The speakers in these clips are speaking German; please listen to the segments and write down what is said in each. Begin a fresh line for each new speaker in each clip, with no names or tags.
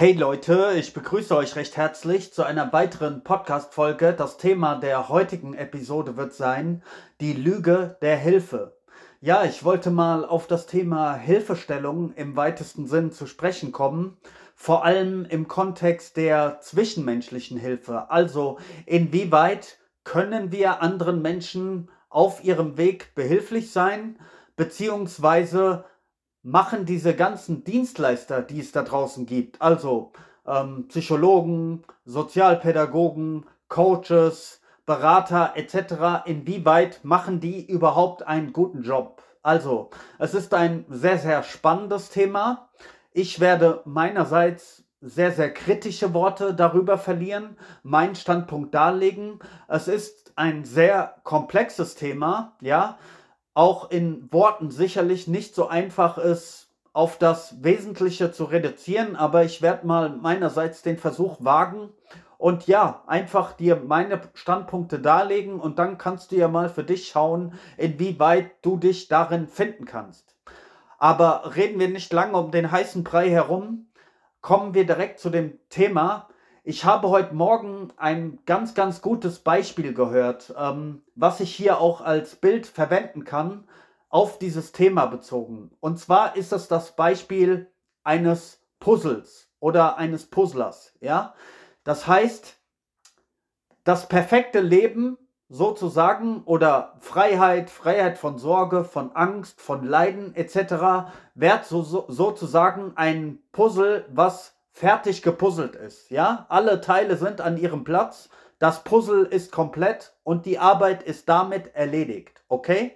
Hey Leute, ich begrüße euch recht herzlich zu einer weiteren Podcast-Folge. Das Thema der heutigen Episode wird sein, die Lüge der Hilfe. Ja, ich wollte mal auf das Thema Hilfestellung im weitesten Sinn zu sprechen kommen, vor allem im Kontext der zwischenmenschlichen Hilfe. Also, inwieweit können wir anderen Menschen auf ihrem Weg behilflich sein, beziehungsweise machen diese ganzen Dienstleister, die es da draußen gibt, also ähm, Psychologen, Sozialpädagogen, Coaches, Berater etc., inwieweit machen die überhaupt einen guten Job? Also, es ist ein sehr, sehr spannendes Thema. Ich werde meinerseits sehr, sehr kritische Worte darüber verlieren, meinen Standpunkt darlegen. Es ist ein sehr komplexes Thema, ja auch in Worten sicherlich nicht so einfach ist, auf das Wesentliche zu reduzieren, aber ich werde mal meinerseits den Versuch wagen und ja, einfach dir meine Standpunkte darlegen und dann kannst du ja mal für dich schauen, inwieweit du dich darin finden kannst. Aber reden wir nicht lange um den heißen Brei herum, kommen wir direkt zu dem Thema, ich habe heute Morgen ein ganz, ganz gutes Beispiel gehört, ähm, was ich hier auch als Bild verwenden kann, auf dieses Thema bezogen. Und zwar ist es das Beispiel eines Puzzles oder eines Puzzlers. Ja? Das heißt, das perfekte Leben sozusagen oder Freiheit, Freiheit von Sorge, von Angst, von Leiden etc. wäre so, so, sozusagen ein Puzzle, was fertig gepuzzelt ist. Ja, alle Teile sind an ihrem Platz. Das Puzzle ist komplett und die Arbeit ist damit erledigt. Okay?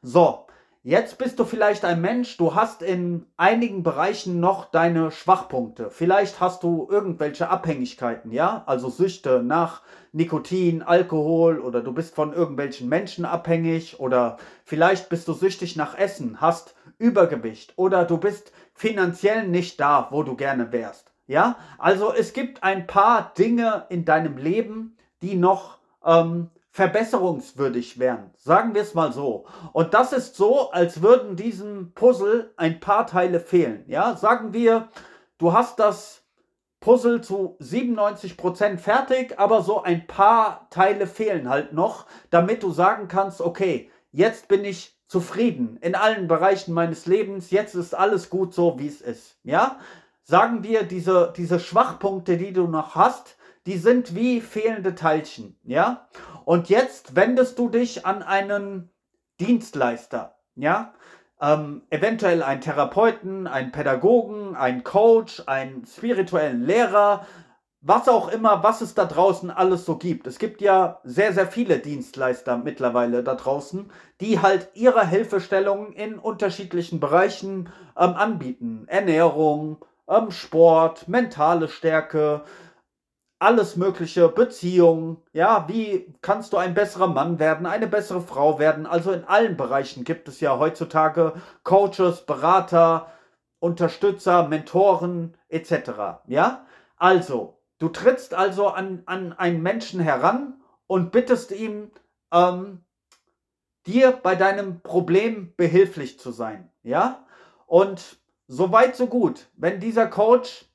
So, jetzt bist du vielleicht ein Mensch, du hast in einigen Bereichen noch deine Schwachpunkte. Vielleicht hast du irgendwelche Abhängigkeiten, ja? Also Süchte nach Nikotin, Alkohol oder du bist von irgendwelchen Menschen abhängig oder vielleicht bist du süchtig nach Essen, hast Übergewicht oder du bist finanziell nicht da, wo du gerne wärst. Ja, also es gibt ein paar Dinge in deinem Leben, die noch ähm, verbesserungswürdig wären. Sagen wir es mal so. Und das ist so, als würden diesem Puzzle ein paar Teile fehlen. Ja, sagen wir, du hast das Puzzle zu 97 Prozent fertig, aber so ein paar Teile fehlen halt noch, damit du sagen kannst, okay, jetzt bin ich zufrieden in allen Bereichen meines Lebens, jetzt ist alles gut so, wie es ist. Ja, sagen wir, diese, diese Schwachpunkte, die du noch hast, die sind wie fehlende Teilchen, ja? Und jetzt wendest du dich an einen Dienstleister, ja? Ähm, eventuell einen Therapeuten, einen Pädagogen, einen Coach, einen spirituellen Lehrer, was auch immer, was es da draußen alles so gibt. Es gibt ja sehr, sehr viele Dienstleister mittlerweile da draußen, die halt ihre Hilfestellungen in unterschiedlichen Bereichen ähm, anbieten. Ernährung, ähm, Sport, mentale Stärke, alles mögliche, Beziehungen, ja, wie kannst du ein besserer Mann werden, eine bessere Frau werden. Also in allen Bereichen gibt es ja heutzutage Coaches, Berater, Unterstützer, Mentoren etc. Ja, also du trittst also an, an einen Menschen heran und bittest ihm, ähm, dir bei deinem Problem behilflich zu sein. Ja, und so weit, so gut. Wenn dieser Coach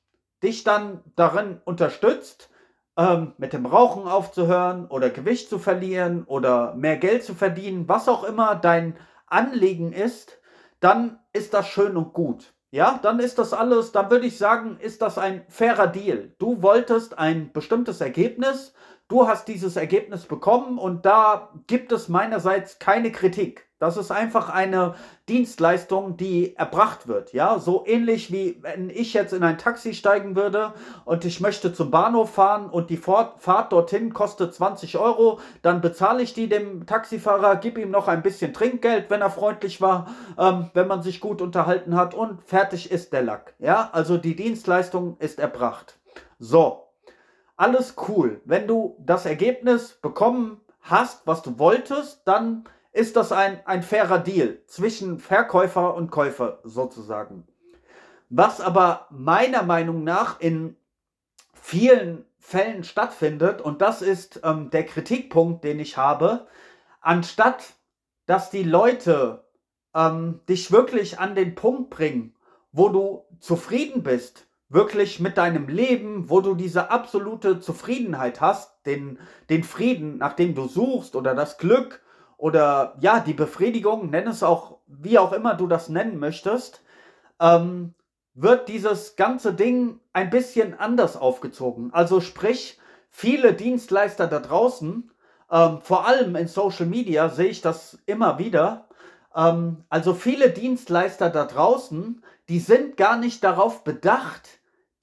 dich dann darin unterstützt, ähm, mit dem Rauchen aufzuhören oder Gewicht zu verlieren oder mehr Geld zu verdienen, was auch immer dein Anliegen ist, dann ist das schön und gut. Ja, dann ist das alles, dann würde ich sagen, ist das ein fairer Deal. Du wolltest ein bestimmtes Ergebnis, du hast dieses Ergebnis bekommen und da gibt es meinerseits keine Kritik. Das ist einfach eine Dienstleistung, die erbracht wird. Ja, so ähnlich wie wenn ich jetzt in ein Taxi steigen würde und ich möchte zum Bahnhof fahren und die Fahrt dorthin kostet 20 Euro, dann bezahle ich die dem Taxifahrer, gebe ihm noch ein bisschen Trinkgeld, wenn er freundlich war, ähm, wenn man sich gut unterhalten hat und fertig ist der Lack. Ja, also die Dienstleistung ist erbracht. So, alles cool. Wenn du das Ergebnis bekommen hast, was du wolltest, dann ist das ein, ein fairer Deal zwischen Verkäufer und Käufer sozusagen. Was aber meiner Meinung nach in vielen Fällen stattfindet, und das ist ähm, der Kritikpunkt, den ich habe, anstatt dass die Leute ähm, dich wirklich an den Punkt bringen, wo du zufrieden bist wirklich mit deinem Leben, wo du diese absolute Zufriedenheit hast, den, den Frieden, nach dem du suchst oder das Glück oder ja, die Befriedigung, nenn es auch, wie auch immer du das nennen möchtest, ähm, wird dieses ganze Ding ein bisschen anders aufgezogen. Also sprich, viele Dienstleister da draußen, ähm, vor allem in Social Media sehe ich das immer wieder, ähm, also viele Dienstleister da draußen, die sind gar nicht darauf bedacht,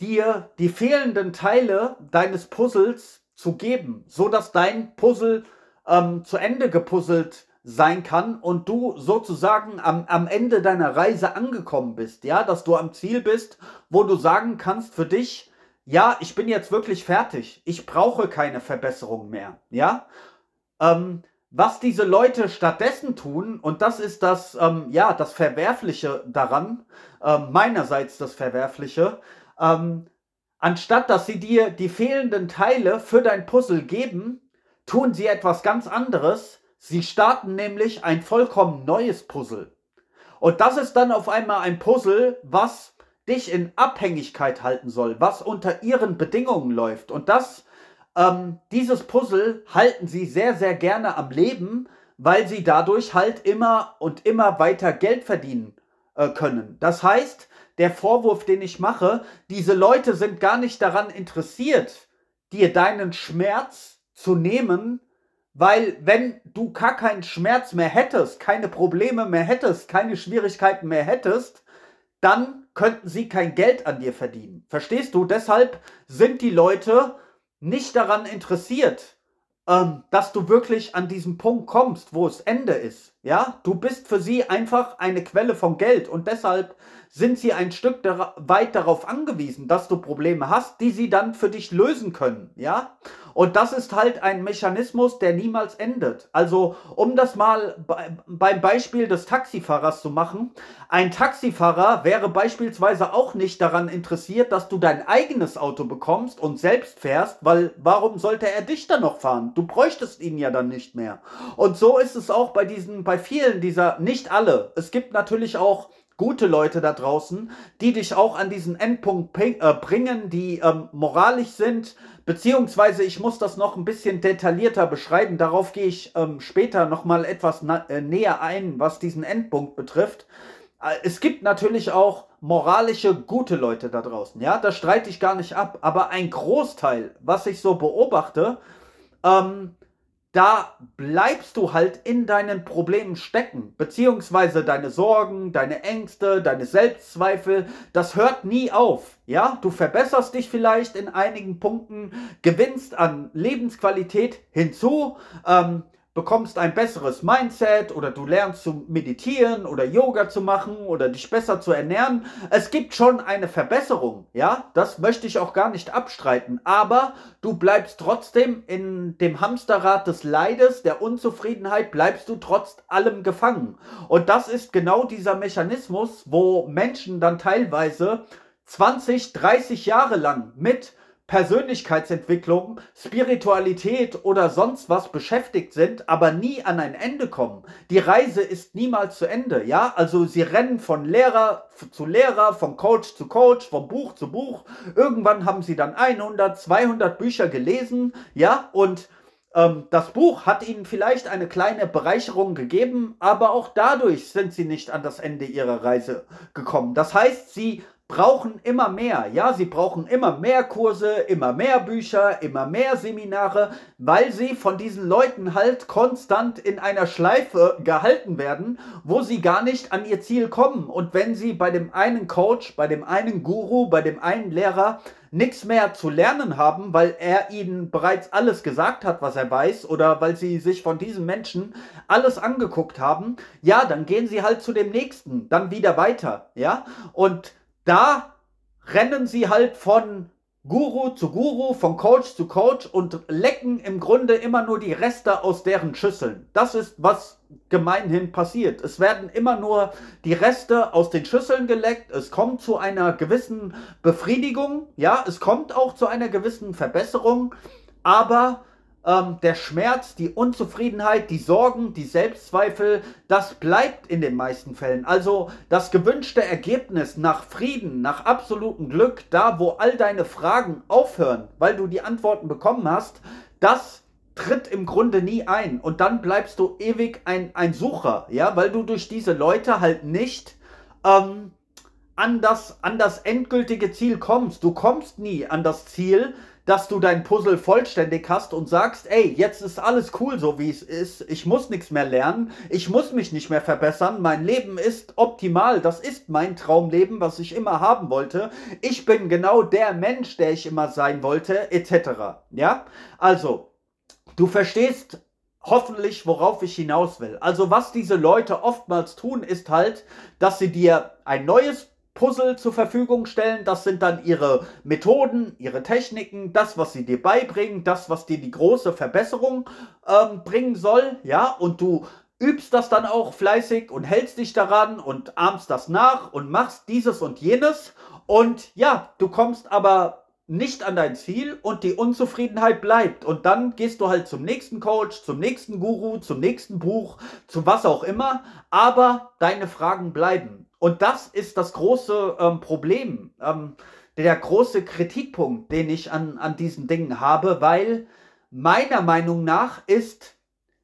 dir die fehlenden Teile deines Puzzles zu geben, so dass dein Puzzle ähm, zu Ende gepuzzelt sein kann und du sozusagen am, am Ende deiner Reise angekommen bist, ja, dass du am Ziel bist, wo du sagen kannst für dich, ja, ich bin jetzt wirklich fertig, ich brauche keine Verbesserung mehr, ja. Ähm, was diese Leute stattdessen tun, und das ist das, ähm, ja, das Verwerfliche daran, ähm, meinerseits das Verwerfliche, ähm, anstatt dass sie dir die fehlenden Teile für dein Puzzle geben, tun sie etwas ganz anderes. Sie starten nämlich ein vollkommen neues Puzzle. Und das ist dann auf einmal ein Puzzle, was dich in Abhängigkeit halten soll, was unter ihren Bedingungen läuft. Und das, ähm, dieses Puzzle halten sie sehr, sehr gerne am Leben, weil sie dadurch halt immer und immer weiter Geld verdienen äh, können. Das heißt, der Vorwurf, den ich mache, diese Leute sind gar nicht daran interessiert, dir deinen Schmerz zu nehmen, weil wenn du gar keinen Schmerz mehr hättest, keine Probleme mehr hättest, keine Schwierigkeiten mehr hättest, dann könnten sie kein Geld an dir verdienen. Verstehst du? Deshalb sind die Leute nicht daran interessiert, ähm, dass du wirklich an diesem Punkt kommst, wo es Ende ist. Ja, du bist für sie einfach eine Quelle von Geld und deshalb sind sie ein Stück weit darauf angewiesen, dass du Probleme hast, die sie dann für dich lösen können. Ja, und das ist halt ein Mechanismus, der niemals endet. Also, um das mal beim Beispiel des Taxifahrers zu machen, ein Taxifahrer wäre beispielsweise auch nicht daran interessiert, dass du dein eigenes Auto bekommst und selbst fährst, weil warum sollte er dich dann noch fahren? Du bräuchtest ihn ja dann nicht mehr. Und so ist es auch bei diesen, bei vielen dieser, nicht alle. Es gibt natürlich auch gute Leute da draußen, die dich auch an diesen Endpunkt äh, bringen, die ähm, moralisch sind, beziehungsweise ich muss das noch ein bisschen detaillierter beschreiben. Darauf gehe ich ähm, später nochmal etwas äh, näher ein, was diesen Endpunkt betrifft. Äh, es gibt natürlich auch moralische, gute Leute da draußen, ja, das streite ich gar nicht ab, aber ein Großteil, was ich so beobachte, ähm, da bleibst du halt in deinen Problemen stecken, beziehungsweise deine Sorgen, deine Ängste, deine Selbstzweifel, das hört nie auf. Ja, du verbesserst dich vielleicht in einigen Punkten, gewinnst an Lebensqualität hinzu, ähm, bekommst ein besseres Mindset oder du lernst zu meditieren oder Yoga zu machen oder dich besser zu ernähren. Es gibt schon eine Verbesserung, ja, das möchte ich auch gar nicht abstreiten, aber du bleibst trotzdem in dem Hamsterrad des Leides, der Unzufriedenheit, bleibst du trotz allem gefangen. Und das ist genau dieser Mechanismus, wo Menschen dann teilweise 20, 30 Jahre lang mit Persönlichkeitsentwicklung, Spiritualität oder sonst was beschäftigt sind, aber nie an ein Ende kommen. Die Reise ist niemals zu Ende, ja? Also sie rennen von Lehrer zu Lehrer, von Coach zu Coach, von Buch zu Buch. Irgendwann haben sie dann 100, 200 Bücher gelesen, ja? Und ähm, das Buch hat ihnen vielleicht eine kleine Bereicherung gegeben, aber auch dadurch sind sie nicht an das Ende ihrer Reise gekommen. Das heißt, sie brauchen immer mehr. Ja, sie brauchen immer mehr Kurse, immer mehr Bücher, immer mehr Seminare, weil sie von diesen Leuten halt konstant in einer Schleife gehalten werden, wo sie gar nicht an ihr Ziel kommen. Und wenn sie bei dem einen Coach, bei dem einen Guru, bei dem einen Lehrer nichts mehr zu lernen haben, weil er ihnen bereits alles gesagt hat, was er weiß, oder weil sie sich von diesen Menschen alles angeguckt haben, ja, dann gehen sie halt zu dem nächsten, dann wieder weiter, ja, und da rennen sie halt von Guru zu Guru, von Coach zu Coach und lecken im Grunde immer nur die Reste aus deren Schüsseln. Das ist, was gemeinhin passiert. Es werden immer nur die Reste aus den Schüsseln geleckt. Es kommt zu einer gewissen Befriedigung. Ja, es kommt auch zu einer gewissen Verbesserung. Aber ähm, der Schmerz, die Unzufriedenheit, die Sorgen, die Selbstzweifel, das bleibt in den meisten Fällen. Also das gewünschte Ergebnis nach Frieden, nach absolutem Glück, da wo all deine Fragen aufhören, weil du die Antworten bekommen hast, das tritt im Grunde nie ein. Und dann bleibst du ewig ein, ein Sucher, ja, weil du durch diese Leute halt nicht ähm, an, das, an das endgültige Ziel kommst. Du kommst nie an das Ziel, dass du dein Puzzle vollständig hast und sagst, ey, jetzt ist alles cool so wie es ist, ich muss nichts mehr lernen, ich muss mich nicht mehr verbessern, mein Leben ist optimal, das ist mein Traumleben, was ich immer haben wollte, ich bin genau der Mensch, der ich immer sein wollte, etc. Ja, also, du verstehst hoffentlich, worauf ich hinaus will. Also was diese Leute oftmals tun, ist halt, dass sie dir ein neues Puzzle zur Verfügung stellen. Das sind dann ihre Methoden, ihre Techniken, das, was sie dir beibringen, das, was dir die große Verbesserung ähm, bringen soll. Ja, und du übst das dann auch fleißig und hältst dich daran und ahmst das nach und machst dieses und jenes. Und ja, du kommst aber nicht an dein Ziel und die Unzufriedenheit bleibt. Und dann gehst du halt zum nächsten Coach, zum nächsten Guru, zum nächsten Buch, zu was auch immer. Aber deine Fragen bleiben. Und das ist das große ähm, Problem, ähm, der große Kritikpunkt, den ich an, an diesen Dingen habe, weil meiner Meinung nach ist,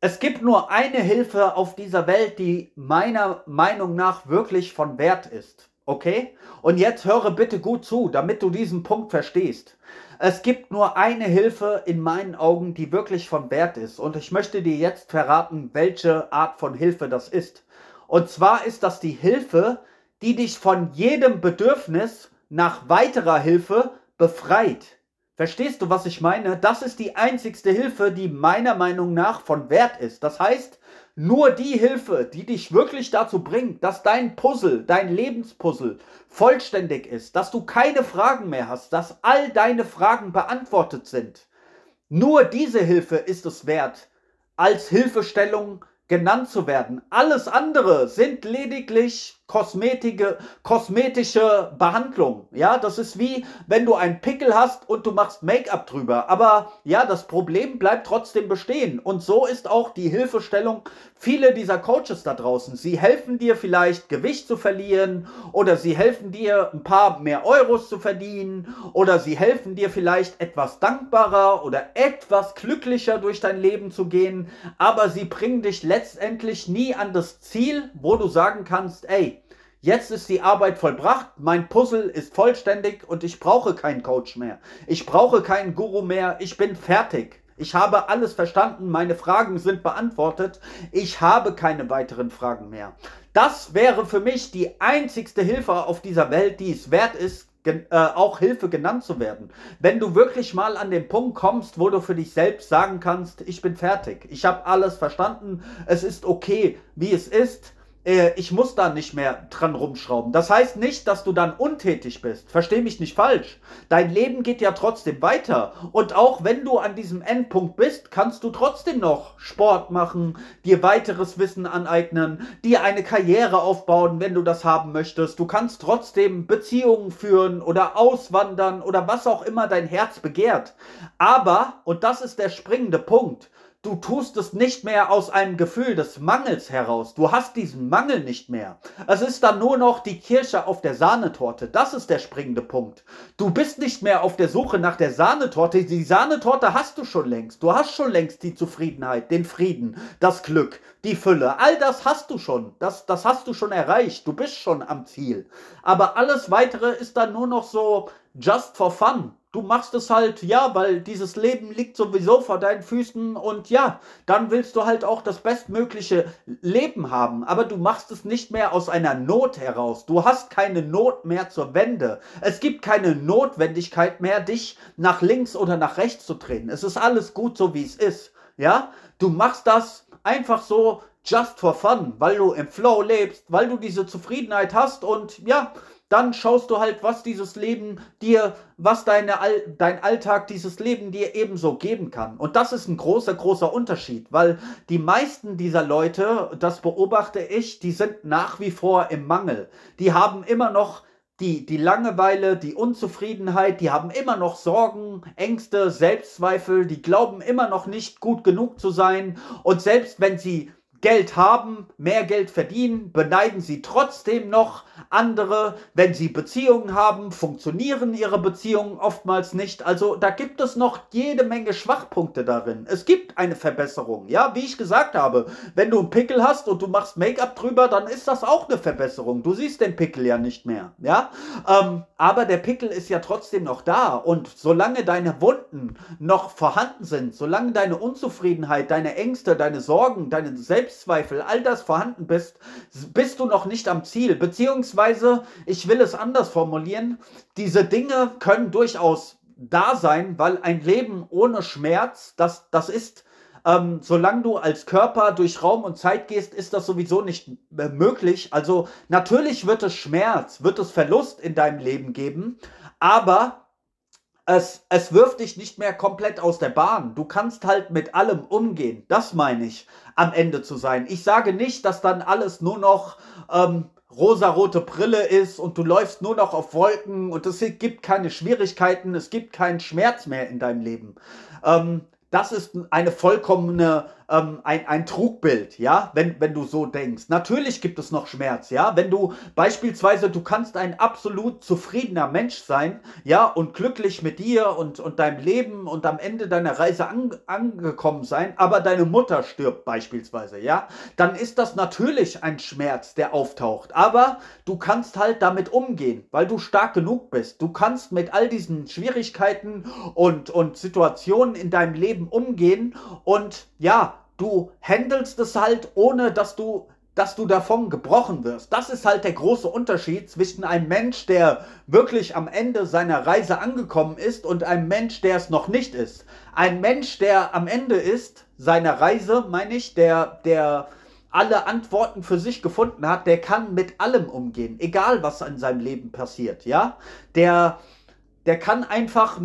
es gibt nur eine Hilfe auf dieser Welt, die meiner Meinung nach wirklich von Wert ist. Okay? Und jetzt höre bitte gut zu, damit du diesen Punkt verstehst. Es gibt nur eine Hilfe in meinen Augen, die wirklich von Wert ist. Und ich möchte dir jetzt verraten, welche Art von Hilfe das ist. Und zwar ist das die Hilfe, die dich von jedem Bedürfnis nach weiterer Hilfe befreit. Verstehst du, was ich meine? Das ist die einzigste Hilfe, die meiner Meinung nach von Wert ist. Das heißt, nur die Hilfe, die dich wirklich dazu bringt, dass dein Puzzle, dein Lebenspuzzle vollständig ist, dass du keine Fragen mehr hast, dass all deine Fragen beantwortet sind. Nur diese Hilfe ist es wert, als Hilfestellung genannt zu werden. Alles andere sind lediglich kosmetische Behandlung. Ja, das ist wie, wenn du einen Pickel hast und du machst Make-up drüber. Aber ja, das Problem bleibt trotzdem bestehen. Und so ist auch die Hilfestellung viele dieser Coaches da draußen. Sie helfen dir vielleicht Gewicht zu verlieren oder sie helfen dir ein paar mehr Euros zu verdienen oder sie helfen dir vielleicht etwas dankbarer oder etwas glücklicher durch dein Leben zu gehen. Aber sie bringen dich letztendlich nie an das Ziel, wo du sagen kannst, ey, Jetzt ist die Arbeit vollbracht, mein Puzzle ist vollständig und ich brauche keinen Coach mehr. Ich brauche keinen Guru mehr, ich bin fertig. Ich habe alles verstanden, meine Fragen sind beantwortet, ich habe keine weiteren Fragen mehr. Das wäre für mich die einzigste Hilfe auf dieser Welt, die es wert ist, äh, auch Hilfe genannt zu werden. Wenn du wirklich mal an den Punkt kommst, wo du für dich selbst sagen kannst, ich bin fertig, ich habe alles verstanden, es ist okay, wie es ist, äh, ich muss da nicht mehr dran rumschrauben. Das heißt nicht, dass du dann untätig bist. Versteh mich nicht falsch. Dein Leben geht ja trotzdem weiter. Und auch wenn du an diesem Endpunkt bist, kannst du trotzdem noch Sport machen, dir weiteres Wissen aneignen, dir eine Karriere aufbauen, wenn du das haben möchtest. Du kannst trotzdem Beziehungen führen oder auswandern oder was auch immer dein Herz begehrt. Aber, und das ist der springende Punkt, Du tust es nicht mehr aus einem Gefühl des Mangels heraus. Du hast diesen Mangel nicht mehr. Es ist dann nur noch die Kirsche auf der Sahnetorte. Das ist der springende Punkt. Du bist nicht mehr auf der Suche nach der Sahnetorte. Die Sahnetorte hast du schon längst. Du hast schon längst die Zufriedenheit, den Frieden, das Glück, die Fülle. All das hast du schon. Das, das hast du schon erreicht. Du bist schon am Ziel. Aber alles weitere ist dann nur noch so just for fun du machst es halt, ja, weil dieses Leben liegt sowieso vor deinen Füßen und ja, dann willst du halt auch das bestmögliche Leben haben. Aber du machst es nicht mehr aus einer Not heraus. Du hast keine Not mehr zur Wende. Es gibt keine Notwendigkeit mehr, dich nach links oder nach rechts zu drehen. Es ist alles gut so, wie es ist. Ja, du machst das einfach so just for fun, weil du im Flow lebst, weil du diese Zufriedenheit hast und ja, dann schaust du halt, was dieses Leben dir, was deine, dein Alltag, dieses Leben dir ebenso geben kann. Und das ist ein großer, großer Unterschied, weil die meisten dieser Leute, das beobachte ich, die sind nach wie vor im Mangel. Die haben immer noch die, die Langeweile, die Unzufriedenheit, die haben immer noch Sorgen, Ängste, Selbstzweifel, die glauben immer noch nicht gut genug zu sein. Und selbst wenn sie Geld haben, mehr Geld verdienen, beneiden sie trotzdem noch andere. Wenn sie Beziehungen haben, funktionieren ihre Beziehungen oftmals nicht. Also da gibt es noch jede Menge Schwachpunkte darin. Es gibt eine Verbesserung. Ja, wie ich gesagt habe, wenn du einen Pickel hast und du machst Make-up drüber, dann ist das auch eine Verbesserung. Du siehst den Pickel ja nicht mehr. Ja, ähm, aber der Pickel ist ja trotzdem noch da. Und solange deine Wunden noch vorhanden sind, solange deine Unzufriedenheit, deine Ängste, deine Sorgen, deine Selbst Selbstzweifel, all das vorhanden bist, bist du noch nicht am Ziel. Beziehungsweise, ich will es anders formulieren, diese Dinge können durchaus da sein, weil ein Leben ohne Schmerz, das, das ist, ähm, solange du als Körper durch Raum und Zeit gehst, ist das sowieso nicht äh, möglich. Also natürlich wird es Schmerz, wird es Verlust in deinem Leben geben, aber es, es wirft dich nicht mehr komplett aus der Bahn. Du kannst halt mit allem umgehen. Das meine ich, am Ende zu sein. Ich sage nicht, dass dann alles nur noch ähm, rosarote Brille ist und du läufst nur noch auf Wolken und es gibt keine Schwierigkeiten, es gibt keinen Schmerz mehr in deinem Leben. Ähm, das ist eine vollkommene ähm, ein, ein Trugbild, ja, wenn, wenn du so denkst. Natürlich gibt es noch Schmerz, ja, wenn du beispielsweise, du kannst ein absolut zufriedener Mensch sein, ja, und glücklich mit dir und, und deinem Leben und am Ende deiner Reise an, angekommen sein, aber deine Mutter stirbt beispielsweise, ja, dann ist das natürlich ein Schmerz, der auftaucht. Aber du kannst halt damit umgehen, weil du stark genug bist. Du kannst mit all diesen Schwierigkeiten und, und Situationen in deinem Leben umgehen und ja, du handelst es halt, ohne dass du dass du davon gebrochen wirst. Das ist halt der große Unterschied zwischen einem Mensch, der wirklich am Ende seiner Reise angekommen ist und einem Mensch, der es noch nicht ist. Ein Mensch, der am Ende ist seiner Reise, meine ich, der, der alle Antworten für sich gefunden hat, der kann mit allem umgehen, egal was in seinem Leben passiert, ja? Der, der kann einfach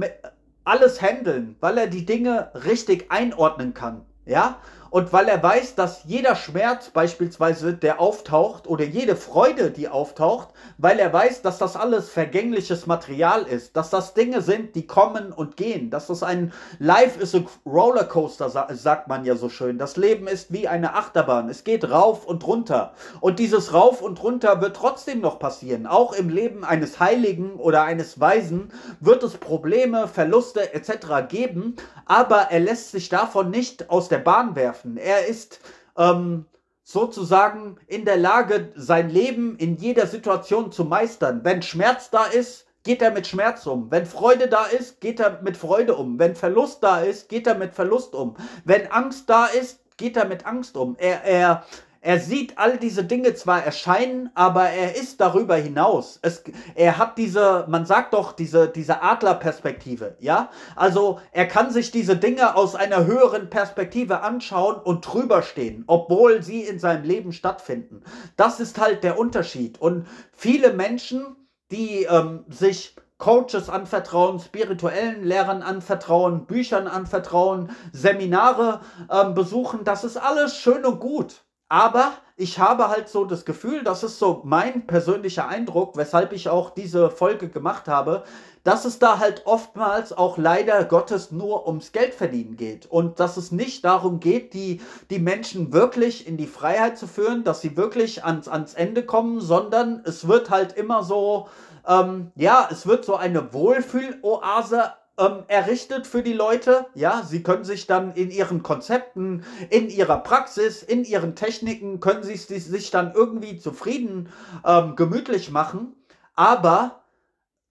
alles handeln, weil er die Dinge richtig einordnen kann, ja? Und weil er weiß, dass jeder Schmerz beispielsweise, der auftaucht, oder jede Freude, die auftaucht, weil er weiß, dass das alles vergängliches Material ist, dass das Dinge sind, die kommen und gehen, dass das ein Life is a Rollercoaster, sagt man ja so schön. Das Leben ist wie eine Achterbahn. Es geht rauf und runter. Und dieses Rauf und runter wird trotzdem noch passieren. Auch im Leben eines Heiligen oder eines Weisen wird es Probleme, Verluste etc. geben, aber er lässt sich davon nicht aus der Bahn werfen. Er ist ähm, sozusagen in der Lage, sein Leben in jeder Situation zu meistern. Wenn Schmerz da ist, geht er mit Schmerz um. Wenn Freude da ist, geht er mit Freude um. Wenn Verlust da ist, geht er mit Verlust um. Wenn Angst da ist, geht er mit Angst um. Er, er, er sieht all diese Dinge zwar erscheinen, aber er ist darüber hinaus. Es, er hat diese, man sagt doch, diese, diese Adlerperspektive, ja? Also er kann sich diese Dinge aus einer höheren Perspektive anschauen und drüber stehen, obwohl sie in seinem Leben stattfinden. Das ist halt der Unterschied. Und viele Menschen, die ähm, sich Coaches anvertrauen, spirituellen Lehrern anvertrauen, Büchern anvertrauen, Seminare ähm, besuchen, das ist alles schön und gut. Aber ich habe halt so das Gefühl, das ist so mein persönlicher Eindruck, weshalb ich auch diese Folge gemacht habe, dass es da halt oftmals auch leider Gottes nur ums Geld verdienen geht. Und dass es nicht darum geht, die, die Menschen wirklich in die Freiheit zu führen, dass sie wirklich ans, ans Ende kommen, sondern es wird halt immer so, ähm, ja, es wird so eine Wohlfühloase ähm, errichtet für die Leute. Ja, sie können sich dann in ihren Konzepten, in ihrer Praxis, in ihren Techniken, können sie sich dann irgendwie zufrieden, ähm, gemütlich machen. Aber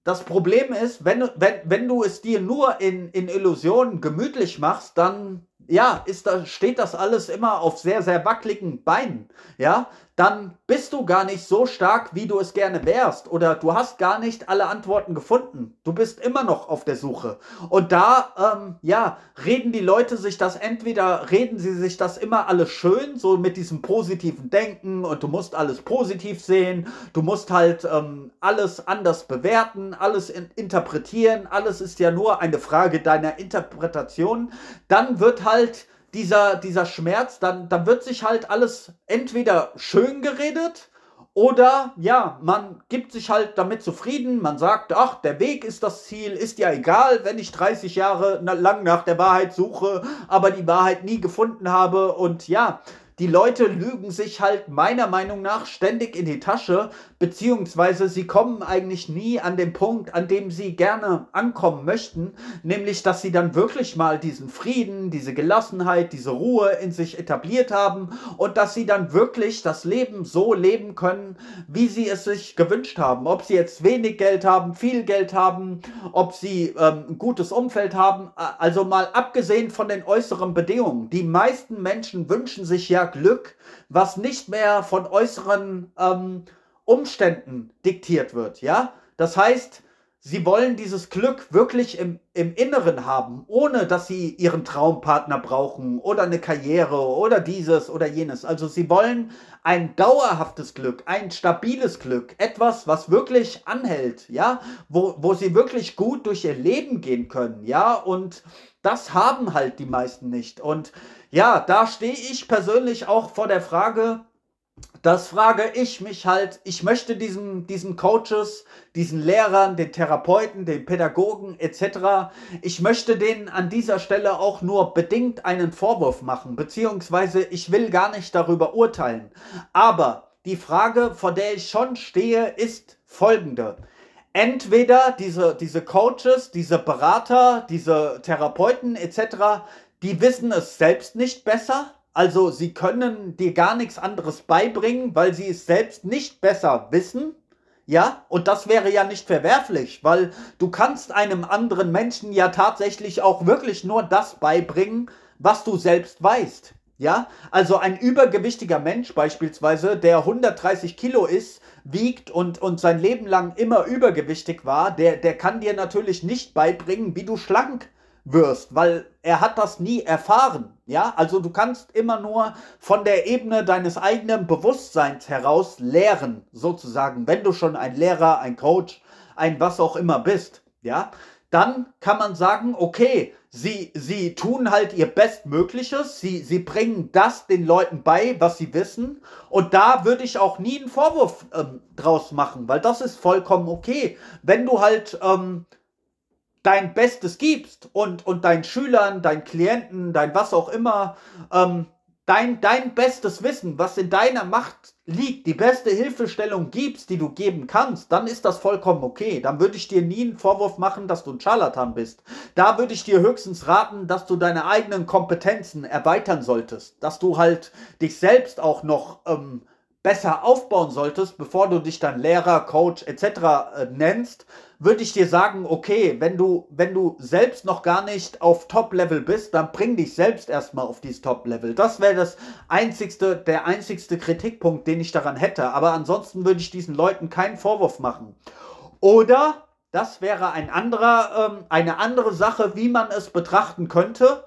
das Problem ist, wenn, wenn, wenn du es dir nur in, in Illusionen gemütlich machst, dann ja, ist da, steht das alles immer auf sehr, sehr wackeligen Beinen. Ja, dann bist du gar nicht so stark, wie du es gerne wärst. Oder du hast gar nicht alle Antworten gefunden. Du bist immer noch auf der Suche. Und da, ähm, ja, reden die Leute sich das entweder, reden sie sich das immer alles schön, so mit diesem positiven Denken und du musst alles positiv sehen. Du musst halt ähm, alles anders bewerten, alles in interpretieren. Alles ist ja nur eine Frage deiner Interpretation. Dann wird halt dieser, dieser Schmerz, dann, dann wird sich halt alles entweder schön geredet Oder ja, man gibt sich halt damit zufrieden, man sagt, ach, der Weg ist das Ziel, ist ja egal, wenn ich 30 Jahre lang nach der Wahrheit suche, aber die Wahrheit nie gefunden habe. Und ja, die Leute lügen sich halt meiner Meinung nach ständig in die Tasche, beziehungsweise sie kommen eigentlich nie an den Punkt, an dem sie gerne ankommen möchten, nämlich dass sie dann wirklich mal diesen Frieden, diese Gelassenheit, diese Ruhe in sich etabliert haben und dass sie dann wirklich das Leben so leben können, wie sie es sich gewünscht haben. Ob sie jetzt wenig Geld haben, viel Geld haben, ob sie ähm, ein gutes Umfeld haben, also mal abgesehen von den äußeren Bedingungen. Die meisten Menschen wünschen sich ja Glück, was nicht mehr von äußeren ähm, Umständen diktiert wird, ja? Das heißt, sie wollen dieses Glück wirklich im, im Inneren haben, ohne dass sie ihren Traumpartner brauchen oder eine Karriere oder dieses oder jenes. Also sie wollen ein dauerhaftes Glück, ein stabiles Glück, etwas, was wirklich anhält, ja, wo, wo sie wirklich gut durch ihr Leben gehen können, ja, und das haben halt die meisten nicht. Und ja, da stehe ich persönlich auch vor der Frage, das frage ich mich halt, ich möchte diesen, diesen Coaches, diesen Lehrern, den Therapeuten, den Pädagogen etc., ich möchte denen an dieser Stelle auch nur bedingt einen Vorwurf machen, beziehungsweise ich will gar nicht darüber urteilen. Aber die Frage, vor der ich schon stehe, ist folgende. Entweder diese, diese Coaches, diese Berater, diese Therapeuten etc., die wissen es selbst nicht besser, also sie können dir gar nichts anderes beibringen, weil sie es selbst nicht besser wissen. Ja, und das wäre ja nicht verwerflich, weil du kannst einem anderen Menschen ja tatsächlich auch wirklich nur das beibringen, was du selbst weißt. Ja, also ein übergewichtiger Mensch beispielsweise, der 130 Kilo ist, wiegt und, und sein Leben lang immer übergewichtig war, der, der kann dir natürlich nicht beibringen, wie du schlank wirst, weil er hat das nie erfahren. Ja, also du kannst immer nur von der Ebene deines eigenen Bewusstseins heraus lehren, sozusagen, wenn du schon ein Lehrer, ein Coach, ein was auch immer bist. Ja, dann kann man sagen, okay, sie, sie tun halt ihr Bestmögliches, sie, sie bringen das den Leuten bei, was sie wissen. Und da würde ich auch nie einen Vorwurf ähm, draus machen, weil das ist vollkommen okay. Wenn du halt ähm, dein Bestes gibst und, und deinen Schülern, deinen Klienten, dein was auch immer, ähm, dein, dein bestes Wissen, was in deiner Macht liegt, die beste Hilfestellung gibst, die du geben kannst, dann ist das vollkommen okay. Dann würde ich dir nie einen Vorwurf machen, dass du ein Scharlatan bist. Da würde ich dir höchstens raten, dass du deine eigenen Kompetenzen erweitern solltest, dass du halt dich selbst auch noch ähm, besser aufbauen solltest, bevor du dich dann Lehrer, Coach etc. Äh, nennst, würde ich dir sagen, okay, wenn du, wenn du selbst noch gar nicht auf Top-Level bist, dann bring dich selbst erstmal auf dieses Top-Level. Das wäre das einzigste, der einzigste Kritikpunkt, den ich daran hätte. Aber ansonsten würde ich diesen Leuten keinen Vorwurf machen. Oder das wäre ein anderer, ähm, eine andere Sache, wie man es betrachten könnte.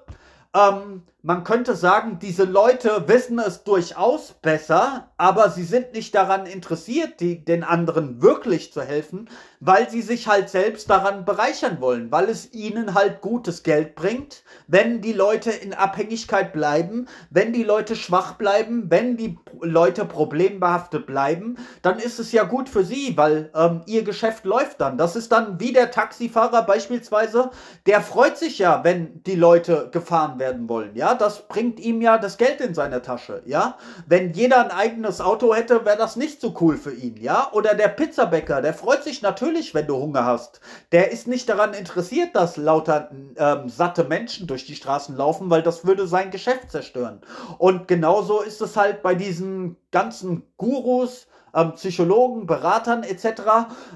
Ähm, man könnte sagen, diese Leute wissen es durchaus besser, aber sie sind nicht daran interessiert, die, den anderen wirklich zu helfen, weil sie sich halt selbst daran bereichern wollen, weil es ihnen halt gutes Geld bringt, wenn die Leute in Abhängigkeit bleiben, wenn die Leute schwach bleiben, wenn die Leute problembehaftet bleiben, dann ist es ja gut für sie, weil ähm, ihr Geschäft läuft dann. Das ist dann wie der Taxifahrer beispielsweise, der freut sich ja, wenn die Leute gefahren werden wollen, ja das bringt ihm ja das Geld in seine Tasche, ja. Wenn jeder ein eigenes Auto hätte, wäre das nicht so cool für ihn, ja. Oder der Pizzabäcker, der freut sich natürlich, wenn du Hunger hast. Der ist nicht daran interessiert, dass lauter ähm, satte Menschen durch die Straßen laufen, weil das würde sein Geschäft zerstören. Und genauso ist es halt bei diesen ganzen Gurus, ähm, Psychologen, Beratern etc.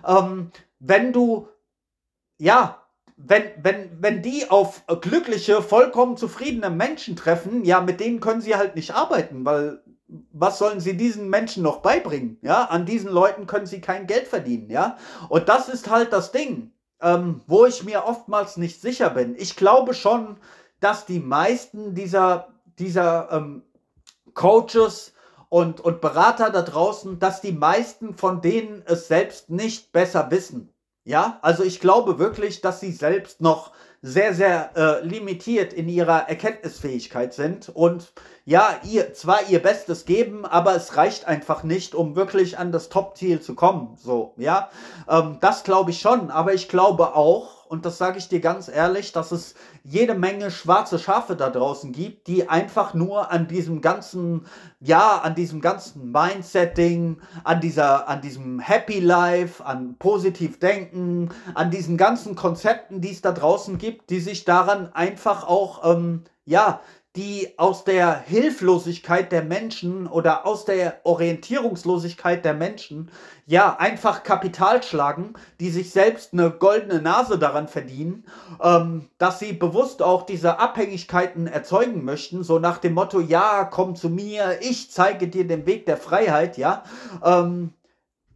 Ähm, wenn du ja, wenn, wenn, wenn die auf glückliche, vollkommen zufriedene Menschen treffen, ja, mit denen können sie halt nicht arbeiten, weil was sollen sie diesen Menschen noch beibringen? Ja, an diesen Leuten können sie kein Geld verdienen, ja. Und das ist halt das Ding, ähm, wo ich mir oftmals nicht sicher bin. Ich glaube schon, dass die meisten dieser, dieser ähm, Coaches und, und Berater da draußen, dass die meisten von denen es selbst nicht besser wissen. Ja, also ich glaube wirklich, dass sie selbst noch sehr, sehr äh, limitiert in ihrer Erkenntnisfähigkeit sind und ja, ihr zwar ihr Bestes geben, aber es reicht einfach nicht, um wirklich an das Top-Ziel zu kommen. So, ja, ähm, das glaube ich schon, aber ich glaube auch, und das sage ich dir ganz ehrlich, dass es jede Menge schwarze Schafe da draußen gibt, die einfach nur an diesem ganzen, ja, an diesem ganzen Mindsetting, an dieser, an diesem Happy Life, an positiv denken, an diesen ganzen Konzepten, die es da draußen gibt, die sich daran einfach auch, ähm, ja, die aus der Hilflosigkeit der Menschen oder aus der Orientierungslosigkeit der Menschen ja einfach Kapital schlagen, die sich selbst eine goldene Nase daran verdienen, ähm, dass sie bewusst auch diese Abhängigkeiten erzeugen möchten, so nach dem Motto, ja, komm zu mir, ich zeige dir den Weg der Freiheit, ja. Ähm,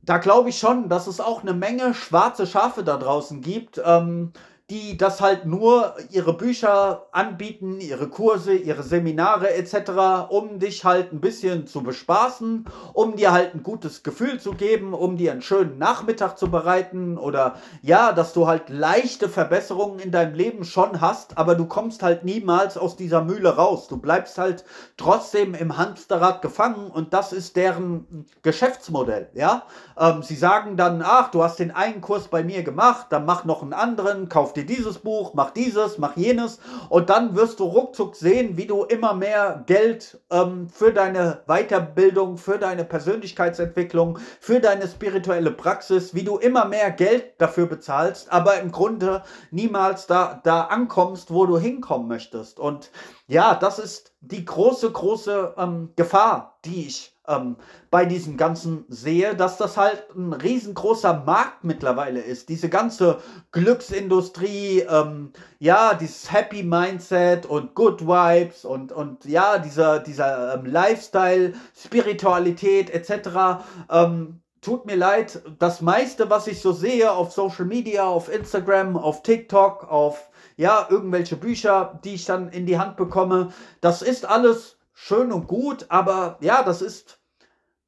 da glaube ich schon, dass es auch eine Menge schwarze Schafe da draußen gibt, ähm, die das halt nur ihre Bücher anbieten, ihre Kurse, ihre Seminare etc., um dich halt ein bisschen zu bespaßen, um dir halt ein gutes Gefühl zu geben, um dir einen schönen Nachmittag zu bereiten oder ja, dass du halt leichte Verbesserungen in deinem Leben schon hast, aber du kommst halt niemals aus dieser Mühle raus. Du bleibst halt trotzdem im Hamsterrad gefangen und das ist deren Geschäftsmodell, ja. Ähm, sie sagen dann, ach, du hast den einen Kurs bei mir gemacht, dann mach noch einen anderen, kauf dir dieses Buch, mach dieses, mach jenes und dann wirst du ruckzuck sehen, wie du immer mehr Geld ähm, für deine Weiterbildung, für deine Persönlichkeitsentwicklung, für deine spirituelle Praxis, wie du immer mehr Geld dafür bezahlst, aber im Grunde niemals da, da ankommst, wo du hinkommen möchtest. Und ja, das ist die große, große ähm, Gefahr, die ich ähm, bei diesem Ganzen sehe, dass das halt ein riesengroßer Markt mittlerweile ist. Diese ganze Glücksindustrie, ähm, ja, dieses Happy Mindset und Good Vibes und, und ja, dieser, dieser ähm, Lifestyle, Spiritualität etc. Ähm, tut mir leid, das meiste, was ich so sehe auf Social Media, auf Instagram, auf TikTok, auf ja, irgendwelche Bücher, die ich dann in die Hand bekomme, das ist alles schön und gut, aber ja, das ist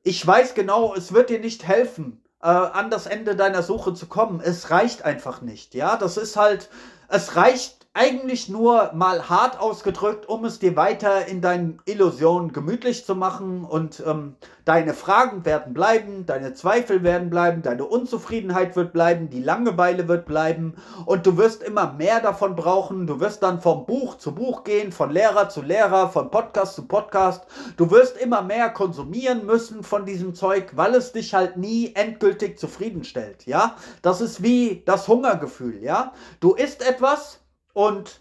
ich weiß genau, es wird dir nicht helfen, äh, an das Ende deiner Suche zu kommen. Es reicht einfach nicht. Ja, das ist halt, es reicht eigentlich nur mal hart ausgedrückt, um es dir weiter in deinen Illusionen gemütlich zu machen und ähm, deine Fragen werden bleiben, deine Zweifel werden bleiben, deine Unzufriedenheit wird bleiben, die Langeweile wird bleiben und du wirst immer mehr davon brauchen. Du wirst dann vom Buch zu Buch gehen, von Lehrer zu Lehrer, von Podcast zu Podcast. Du wirst immer mehr konsumieren müssen von diesem Zeug, weil es dich halt nie endgültig zufriedenstellt. Ja, das ist wie das Hungergefühl. Ja, du isst etwas und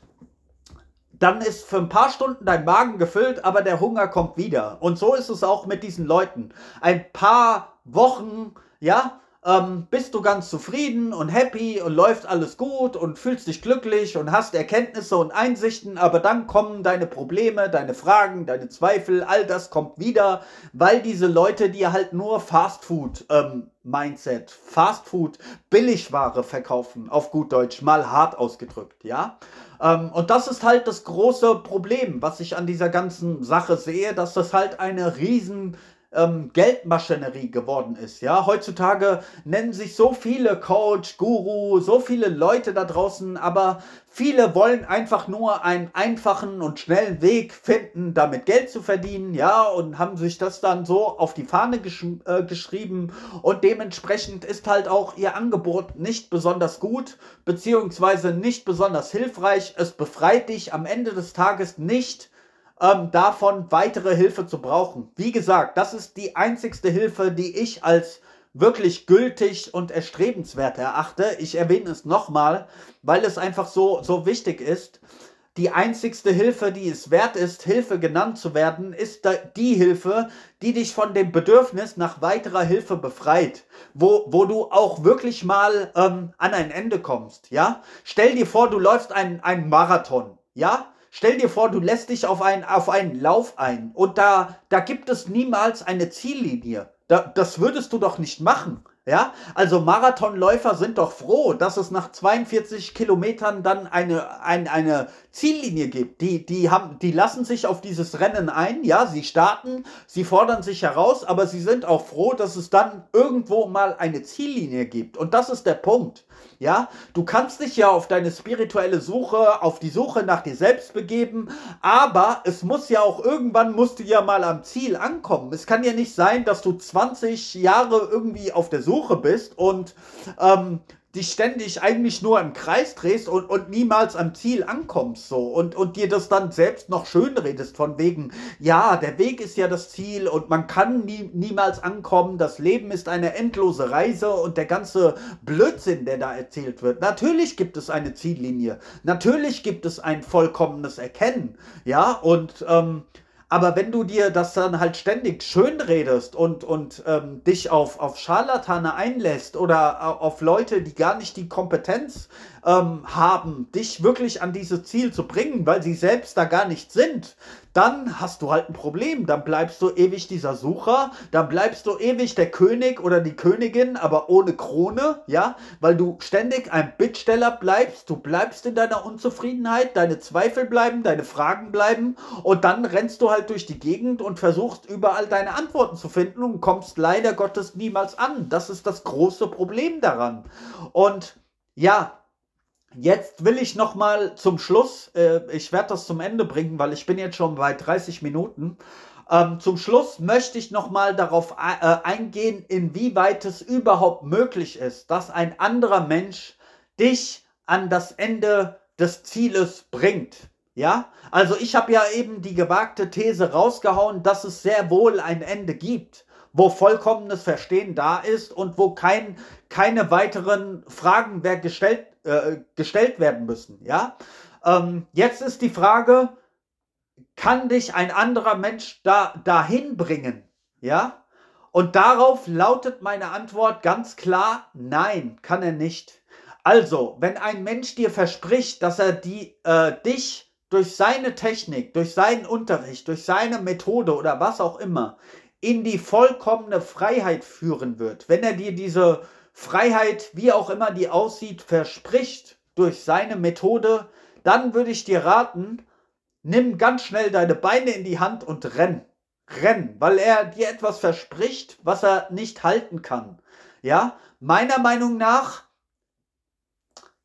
dann ist für ein paar Stunden dein Magen gefüllt, aber der Hunger kommt wieder. Und so ist es auch mit diesen Leuten. Ein paar Wochen, ja, ähm, bist du ganz zufrieden und happy und läuft alles gut und fühlst dich glücklich und hast Erkenntnisse und Einsichten, aber dann kommen deine Probleme, deine Fragen, deine Zweifel, all das kommt wieder, weil diese Leute dir halt nur Fastfood ähm, Mindset, Fastfood, Billigware verkaufen, auf gut Deutsch, mal hart ausgedrückt, ja. Ähm, und das ist halt das große Problem, was ich an dieser ganzen Sache sehe, dass das halt eine riesen ähm, Geldmaschinerie geworden ist. Ja, heutzutage nennen sich so viele Coach, Guru, so viele Leute da draußen, aber viele wollen einfach nur einen einfachen und schnellen Weg finden, damit Geld zu verdienen. Ja, und haben sich das dann so auf die Fahne gesch äh, geschrieben und dementsprechend ist halt auch ihr Angebot nicht besonders gut beziehungsweise nicht besonders hilfreich. Es befreit dich am Ende des Tages nicht ähm, davon weitere Hilfe zu brauchen. Wie gesagt, das ist die einzigste Hilfe, die ich als wirklich gültig und erstrebenswert erachte. Ich erwähne es nochmal, weil es einfach so, so wichtig ist. Die einzigste Hilfe, die es wert ist, Hilfe genannt zu werden, ist die Hilfe, die dich von dem Bedürfnis nach weiterer Hilfe befreit, wo, wo du auch wirklich mal ähm, an ein Ende kommst. Ja, stell dir vor, du läufst einen, einen Marathon. Ja, Stell dir vor, du lässt dich auf einen, auf einen Lauf ein und da, da gibt es niemals eine Ziellinie. Da, das würdest du doch nicht machen. Ja, also Marathonläufer sind doch froh, dass es nach 42 Kilometern dann eine, ein, eine Ziellinie gibt. Die, die, haben, die lassen sich auf dieses Rennen ein, ja, sie starten, sie fordern sich heraus, aber sie sind auch froh, dass es dann irgendwo mal eine Ziellinie gibt. Und das ist der Punkt. Ja, du kannst dich ja auf deine spirituelle Suche, auf die Suche nach dir selbst begeben, aber es muss ja auch irgendwann musst du ja mal am Ziel ankommen. Es kann ja nicht sein, dass du 20 Jahre irgendwie auf der Suche bist und ähm, dich ständig eigentlich nur im Kreis drehst und, und niemals am Ziel ankommst so und, und dir das dann selbst noch schön redest von wegen, ja, der Weg ist ja das Ziel und man kann nie, niemals ankommen, das Leben ist eine endlose Reise und der ganze Blödsinn, der da erzählt wird. Natürlich gibt es eine Ziellinie, natürlich gibt es ein vollkommenes Erkennen, ja, und ähm, aber wenn du dir das dann halt ständig schön redest und, und ähm, dich auf, auf Scharlatane einlässt oder auf Leute, die gar nicht die Kompetenz ähm, haben, dich wirklich an dieses Ziel zu bringen, weil sie selbst da gar nicht sind, dann hast du halt ein Problem. Dann bleibst du ewig dieser Sucher, dann bleibst du ewig der König oder die Königin, aber ohne Krone, ja, weil du ständig ein Bittsteller bleibst, du bleibst in deiner Unzufriedenheit, deine Zweifel bleiben, deine Fragen bleiben und dann rennst du halt durch die Gegend und versuchst überall deine Antworten zu finden und kommst leider Gottes niemals an. Das ist das große Problem daran. Und ja, Jetzt will ich noch mal zum Schluss, äh, ich werde das zum Ende bringen, weil ich bin jetzt schon bei 30 Minuten. Ähm, zum Schluss möchte ich noch mal darauf äh, eingehen, inwieweit es überhaupt möglich ist, dass ein anderer Mensch dich an das Ende des Zieles bringt. Ja, also ich habe ja eben die gewagte These rausgehauen, dass es sehr wohl ein Ende gibt, wo vollkommenes Verstehen da ist und wo kein, keine weiteren Fragen mehr gestellt äh, gestellt werden müssen. Ja? Ähm, jetzt ist die Frage, kann dich ein anderer Mensch da, dahin bringen? Ja? Und darauf lautet meine Antwort ganz klar, nein, kann er nicht. Also, wenn ein Mensch dir verspricht, dass er die, äh, dich durch seine Technik, durch seinen Unterricht, durch seine Methode oder was auch immer in die vollkommene Freiheit führen wird, wenn er dir diese Freiheit, wie auch immer die aussieht, verspricht durch seine Methode, dann würde ich dir raten, nimm ganz schnell deine Beine in die Hand und renn. Renn, weil er dir etwas verspricht, was er nicht halten kann. Ja, meiner Meinung nach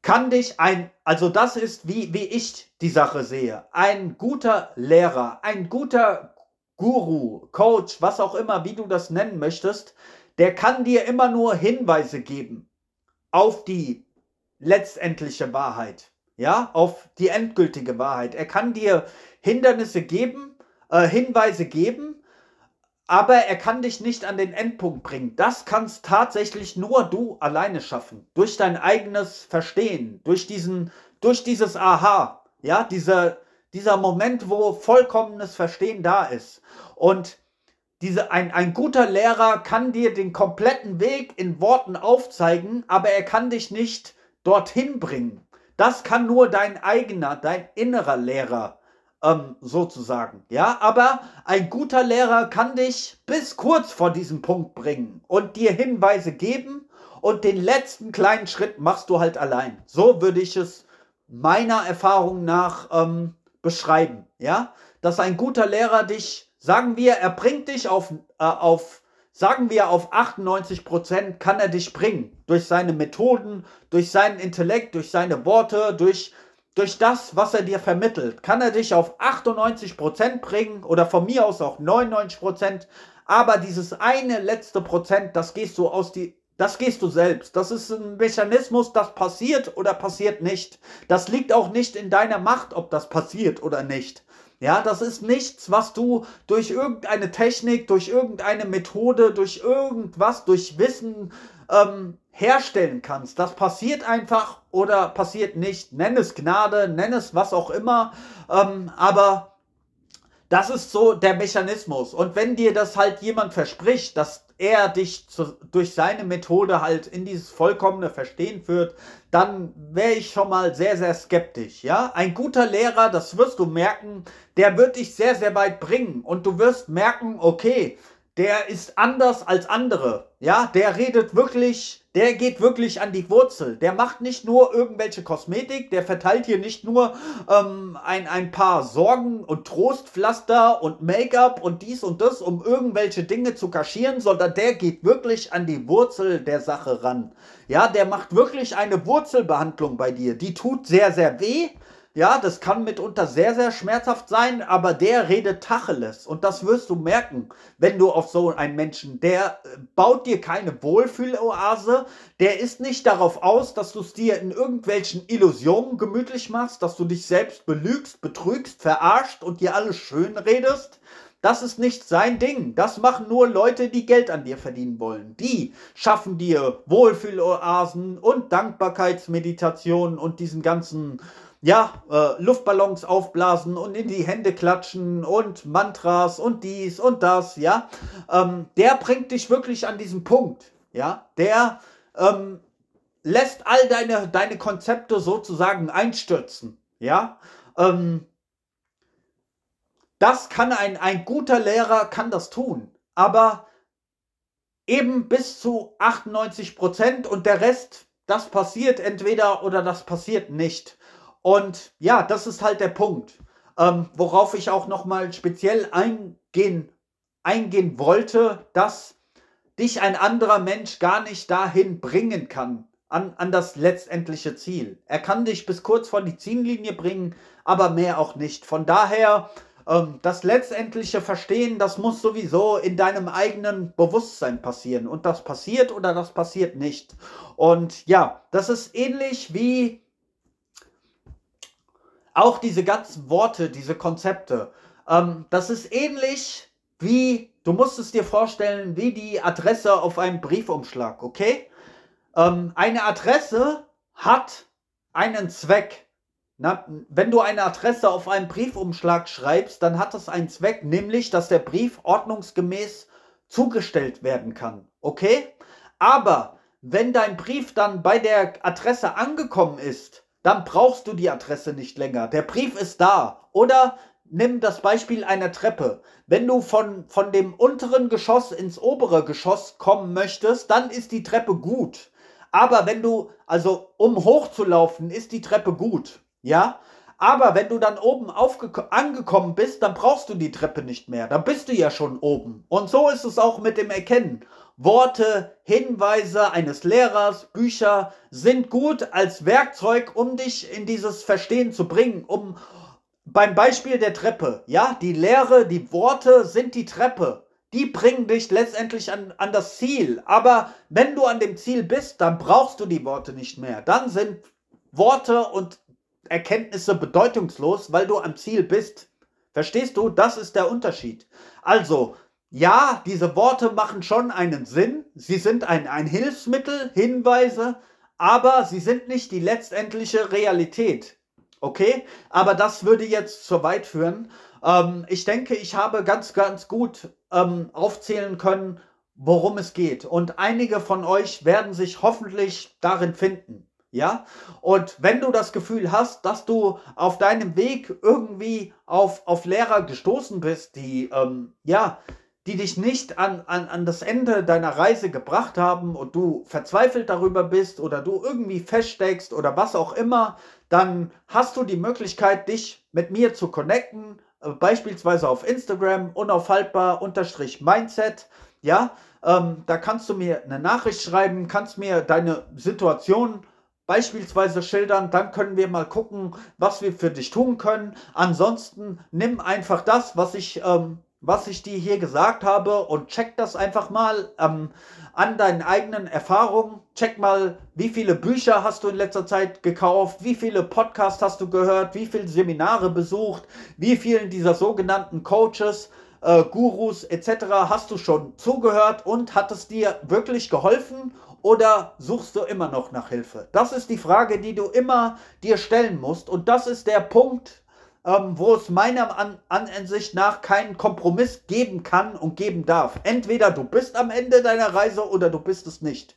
kann dich ein, also das ist, wie, wie ich die Sache sehe, ein guter Lehrer, ein guter Guru, Coach, was auch immer, wie du das nennen möchtest, der kann dir immer nur Hinweise geben auf die letztendliche Wahrheit, ja, auf die endgültige Wahrheit. Er kann dir Hindernisse geben, äh, Hinweise geben, aber er kann dich nicht an den Endpunkt bringen. Das kannst tatsächlich nur du alleine schaffen, durch dein eigenes Verstehen, durch diesen, durch dieses Aha, ja, dieser, dieser Moment, wo vollkommenes Verstehen da ist. Und diese, ein, ein guter Lehrer kann dir den kompletten Weg in Worten aufzeigen, aber er kann dich nicht dorthin bringen. Das kann nur dein eigener, dein innerer Lehrer ähm, sozusagen. Ja, aber ein guter Lehrer kann dich bis kurz vor diesem Punkt bringen und dir Hinweise geben und den letzten kleinen Schritt machst du halt allein. So würde ich es meiner Erfahrung nach ähm, beschreiben. Ja, dass ein guter Lehrer dich Sagen wir, er bringt dich auf, äh, auf sagen wir, auf 98 Prozent kann er dich bringen. Durch seine Methoden, durch seinen Intellekt, durch seine Worte, durch, durch das, was er dir vermittelt. Kann er dich auf 98 Prozent bringen oder von mir aus auch 99 Prozent. Aber dieses eine letzte Prozent, das gehst du aus die, das gehst du selbst. Das ist ein Mechanismus, das passiert oder passiert nicht. Das liegt auch nicht in deiner Macht, ob das passiert oder nicht. Ja, das ist nichts, was du durch irgendeine Technik, durch irgendeine Methode, durch irgendwas, durch Wissen ähm, herstellen kannst. Das passiert einfach oder passiert nicht. Nenn es Gnade, nenn es was auch immer. Ähm, aber das ist so der Mechanismus. Und wenn dir das halt jemand verspricht, dass er dich zu, durch seine Methode halt in dieses vollkommene Verstehen führt, dann wäre ich schon mal sehr, sehr skeptisch. Ja, ein guter Lehrer, das wirst du merken, der wird dich sehr, sehr weit bringen und du wirst merken, okay, der ist anders als andere. Ja, der redet wirklich der geht wirklich an die Wurzel. Der macht nicht nur irgendwelche Kosmetik, der verteilt hier nicht nur ähm, ein, ein paar Sorgen und Trostpflaster und Make-up und dies und das, um irgendwelche Dinge zu kaschieren, sondern der geht wirklich an die Wurzel der Sache ran. Ja, der macht wirklich eine Wurzelbehandlung bei dir. Die tut sehr, sehr weh. Ja, das kann mitunter sehr, sehr schmerzhaft sein, aber der redet Tacheles. Und das wirst du merken, wenn du auf so einen Menschen, der äh, baut dir keine Wohlfühloase, der ist nicht darauf aus, dass du es dir in irgendwelchen Illusionen gemütlich machst, dass du dich selbst belügst, betrügst, verarscht und dir alles schön redest. Das ist nicht sein Ding. Das machen nur Leute, die Geld an dir verdienen wollen. Die schaffen dir Wohlfühloasen und Dankbarkeitsmeditationen und diesen ganzen ja, äh, Luftballons aufblasen und in die Hände klatschen und Mantras und dies und das, ja, ähm, der bringt dich wirklich an diesen Punkt, ja, der ähm, lässt all deine, deine Konzepte sozusagen einstürzen, ja, ähm, das kann ein, ein guter Lehrer kann das tun, aber eben bis zu 98 Prozent und der Rest, das passiert entweder oder das passiert nicht. Und ja, das ist halt der Punkt, ähm, worauf ich auch nochmal speziell eingehen, eingehen wollte, dass dich ein anderer Mensch gar nicht dahin bringen kann, an, an das letztendliche Ziel. Er kann dich bis kurz vor die Ziellinie bringen, aber mehr auch nicht. Von daher, ähm, das letztendliche Verstehen, das muss sowieso in deinem eigenen Bewusstsein passieren. Und das passiert oder das passiert nicht. Und ja, das ist ähnlich wie auch diese ganzen Worte, diese Konzepte, ähm, das ist ähnlich wie, du musst es dir vorstellen, wie die Adresse auf einem Briefumschlag, okay? Ähm, eine Adresse hat einen Zweck. Na, wenn du eine Adresse auf einem Briefumschlag schreibst, dann hat das einen Zweck, nämlich, dass der Brief ordnungsgemäß zugestellt werden kann. Okay? Aber wenn dein Brief dann bei der Adresse angekommen ist, dann brauchst du die Adresse nicht länger. Der Brief ist da. Oder nimm das Beispiel einer Treppe. Wenn du von, von dem unteren Geschoss ins obere Geschoss kommen möchtest, dann ist die Treppe gut. Aber wenn du, also um hochzulaufen, ist die Treppe gut. Ja? Aber wenn du dann oben angekommen bist, dann brauchst du die Treppe nicht mehr. Dann bist du ja schon oben. Und so ist es auch mit dem Erkennen. Worte, Hinweise eines Lehrers, Bücher sind gut als Werkzeug, um dich in dieses Verstehen zu bringen, um beim Beispiel der Treppe, ja, die Lehre, die Worte sind die Treppe. Die bringen dich letztendlich an, an das Ziel. Aber wenn du an dem Ziel bist, dann brauchst du die Worte nicht mehr. Dann sind Worte und Erkenntnisse bedeutungslos, weil du am Ziel bist. Verstehst du? Das ist der Unterschied. Also, ja, diese Worte machen schon einen Sinn. Sie sind ein, ein Hilfsmittel, Hinweise, aber sie sind nicht die letztendliche Realität. Okay? Aber das würde jetzt zu weit führen. Ähm, ich denke, ich habe ganz, ganz gut ähm, aufzählen können, worum es geht. Und einige von euch werden sich hoffentlich darin finden. Ja? Und wenn du das Gefühl hast, dass du auf deinem Weg irgendwie auf, auf Lehrer gestoßen bist, die, ähm, ja, die dich nicht an, an, an das Ende deiner Reise gebracht haben und du verzweifelt darüber bist oder du irgendwie feststeckst oder was auch immer, dann hast du die Möglichkeit, dich mit mir zu connecten, äh, beispielsweise auf Instagram unaufhaltbar-mindset. Ja, ähm, da kannst du mir eine Nachricht schreiben, kannst mir deine Situation beispielsweise schildern, dann können wir mal gucken, was wir für dich tun können. Ansonsten nimm einfach das, was ich ähm, was ich dir hier gesagt habe und check das einfach mal ähm, an deinen eigenen Erfahrungen. Check mal, wie viele Bücher hast du in letzter Zeit gekauft, wie viele Podcasts hast du gehört, wie viele Seminare besucht, wie vielen dieser sogenannten Coaches, äh, Gurus etc. hast du schon zugehört und hat es dir wirklich geholfen oder suchst du immer noch nach Hilfe? Das ist die Frage, die du immer dir stellen musst und das ist der Punkt, ähm, wo es meiner An Ansicht nach keinen Kompromiss geben kann und geben darf. Entweder du bist am Ende deiner Reise oder du bist es nicht.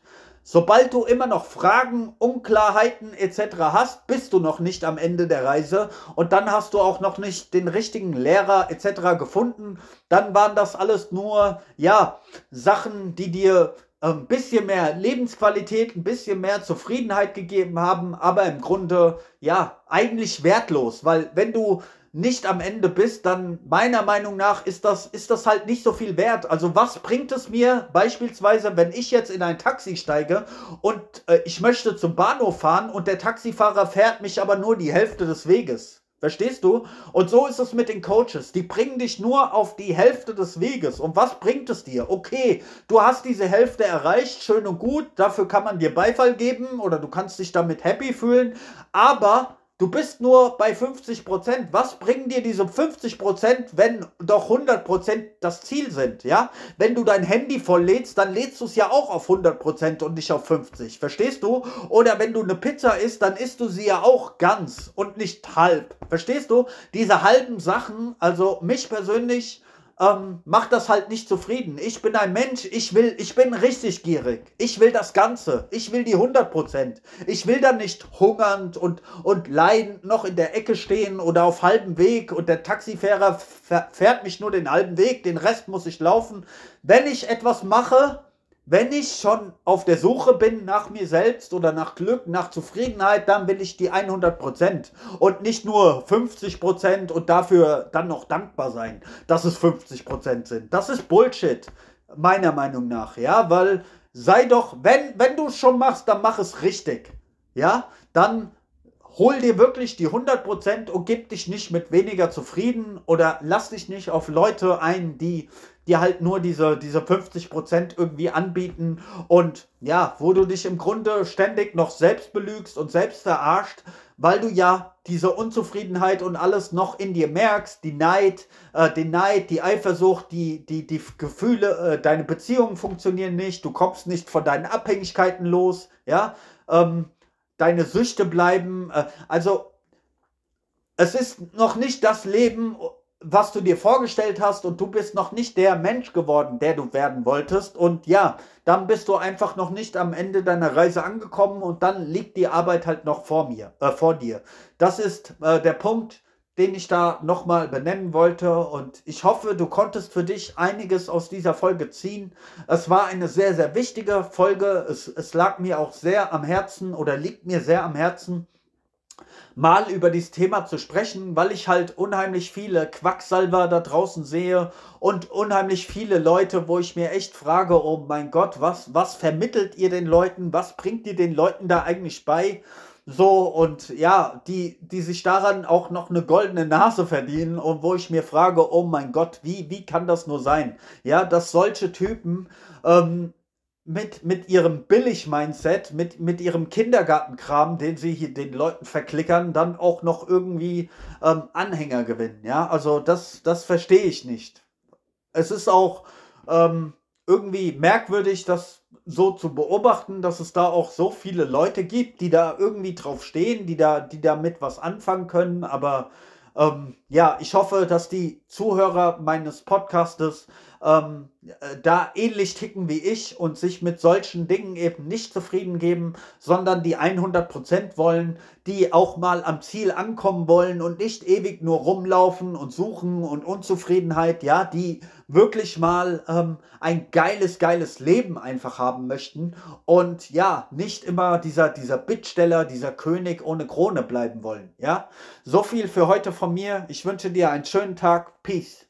Sobald du immer noch Fragen, Unklarheiten etc. hast, bist du noch nicht am Ende der Reise und dann hast du auch noch nicht den richtigen Lehrer etc. gefunden. Dann waren das alles nur ja Sachen, die dir ein ähm, bisschen mehr Lebensqualität, ein bisschen mehr Zufriedenheit gegeben haben, aber im Grunde ja eigentlich wertlos, weil wenn du nicht am Ende bist, dann meiner Meinung nach ist das, ist das halt nicht so viel wert. Also was bringt es mir beispielsweise, wenn ich jetzt in ein Taxi steige und äh, ich möchte zum Bahnhof fahren und der Taxifahrer fährt mich aber nur die Hälfte des Weges? Verstehst du? Und so ist es mit den Coaches. Die bringen dich nur auf die Hälfte des Weges. Und was bringt es dir? Okay, du hast diese Hälfte erreicht, schön und gut. Dafür kann man dir Beifall geben oder du kannst dich damit happy fühlen. Aber Du bist nur bei 50%. Was bringen dir diese 50%, wenn doch 100% das Ziel sind, ja? Wenn du dein Handy volllädst, dann lädst du es ja auch auf 100% und nicht auf 50. Verstehst du? Oder wenn du eine Pizza isst, dann isst du sie ja auch ganz und nicht halb. Verstehst du? Diese halben Sachen, also mich persönlich ähm, macht das halt nicht zufrieden. Ich bin ein Mensch, ich will, ich bin richtig gierig. Ich will das Ganze. Ich will die 100%. Ich will dann nicht hungernd und, und leidend noch in der Ecke stehen oder auf halbem Weg und der Taxifahrer fährt mich nur den halben Weg, den Rest muss ich laufen. Wenn ich etwas mache, wenn ich schon auf der Suche bin nach mir selbst oder nach Glück, nach Zufriedenheit, dann will ich die 100% und nicht nur 50% und dafür dann noch dankbar sein, dass es 50% sind. Das ist Bullshit, meiner Meinung nach, ja, weil sei doch, wenn, wenn du es schon machst, dann mach es richtig, ja, dann hol dir wirklich die 100% und gib dich nicht mit weniger zufrieden oder lass dich nicht auf Leute ein, die die halt nur diese, diese 50% irgendwie anbieten und ja, wo du dich im Grunde ständig noch selbst belügst und selbst verarscht, weil du ja diese Unzufriedenheit und alles noch in dir merkst, die Neid, äh, den Neid, die Eifersucht, die, die, die Gefühle, äh, deine Beziehungen funktionieren nicht, du kommst nicht von deinen Abhängigkeiten los, ja, ähm, deine Süchte bleiben, äh, also es ist noch nicht das Leben, was du dir vorgestellt hast und du bist noch nicht der Mensch geworden, der du werden wolltest. Und ja, dann bist du einfach noch nicht am Ende deiner Reise angekommen und dann liegt die Arbeit halt noch vor mir, äh, vor dir. Das ist äh, der Punkt, den ich da nochmal benennen wollte. Und ich hoffe, du konntest für dich einiges aus dieser Folge ziehen. Es war eine sehr, sehr wichtige Folge. Es, es lag mir auch sehr am Herzen oder liegt mir sehr am Herzen mal über dieses Thema zu sprechen, weil ich halt unheimlich viele Quacksalber da draußen sehe und unheimlich viele Leute, wo ich mir echt frage, oh mein Gott, was, was vermittelt ihr den Leuten, was bringt ihr den Leuten da eigentlich bei? So, und ja, die, die sich daran auch noch eine goldene Nase verdienen und wo ich mir frage, oh mein Gott, wie, wie kann das nur sein? Ja, dass solche Typen ähm, mit, mit ihrem Billig-Mindset, mit, mit ihrem Kindergartenkram, den sie hier den Leuten verklickern, dann auch noch irgendwie ähm, Anhänger gewinnen. Ja, also das, das verstehe ich nicht. Es ist auch ähm, irgendwie merkwürdig, das so zu beobachten, dass es da auch so viele Leute gibt, die da irgendwie drauf stehen, die da, die damit was anfangen können. Aber ähm, ja, ich hoffe, dass die Zuhörer meines Podcastes ähm, äh, da ähnlich ticken wie ich und sich mit solchen Dingen eben nicht zufrieden geben, sondern die 100% wollen, die auch mal am Ziel ankommen wollen und nicht ewig nur rumlaufen und suchen und Unzufriedenheit, ja, die wirklich mal ähm, ein geiles, geiles Leben einfach haben möchten und ja, nicht immer dieser, dieser Bittsteller, dieser König ohne Krone bleiben wollen, ja. So viel für heute von mir. Ich wünsche dir einen schönen Tag. Peace.